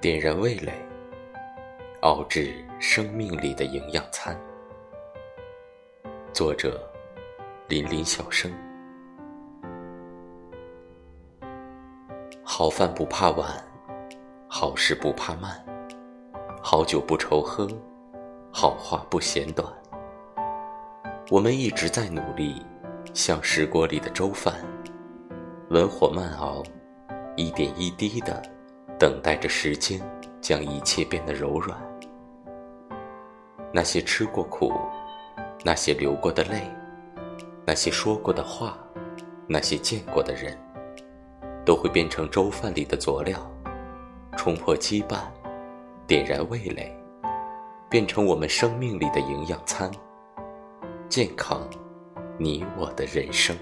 点燃味蕾，熬制生命里的营养餐。作者：林林小生。好饭不怕晚，好事不怕慢，好酒不愁喝，好话不嫌短。我们一直在努力，像石锅里的粥饭，文火慢熬，一点一滴的。等待着时间将一切变得柔软。那些吃过苦，那些流过的泪，那些说过的话，那些见过的人，都会变成粥饭里的佐料，冲破羁绊，点燃味蕾，变成我们生命里的营养餐，健康你我的人生。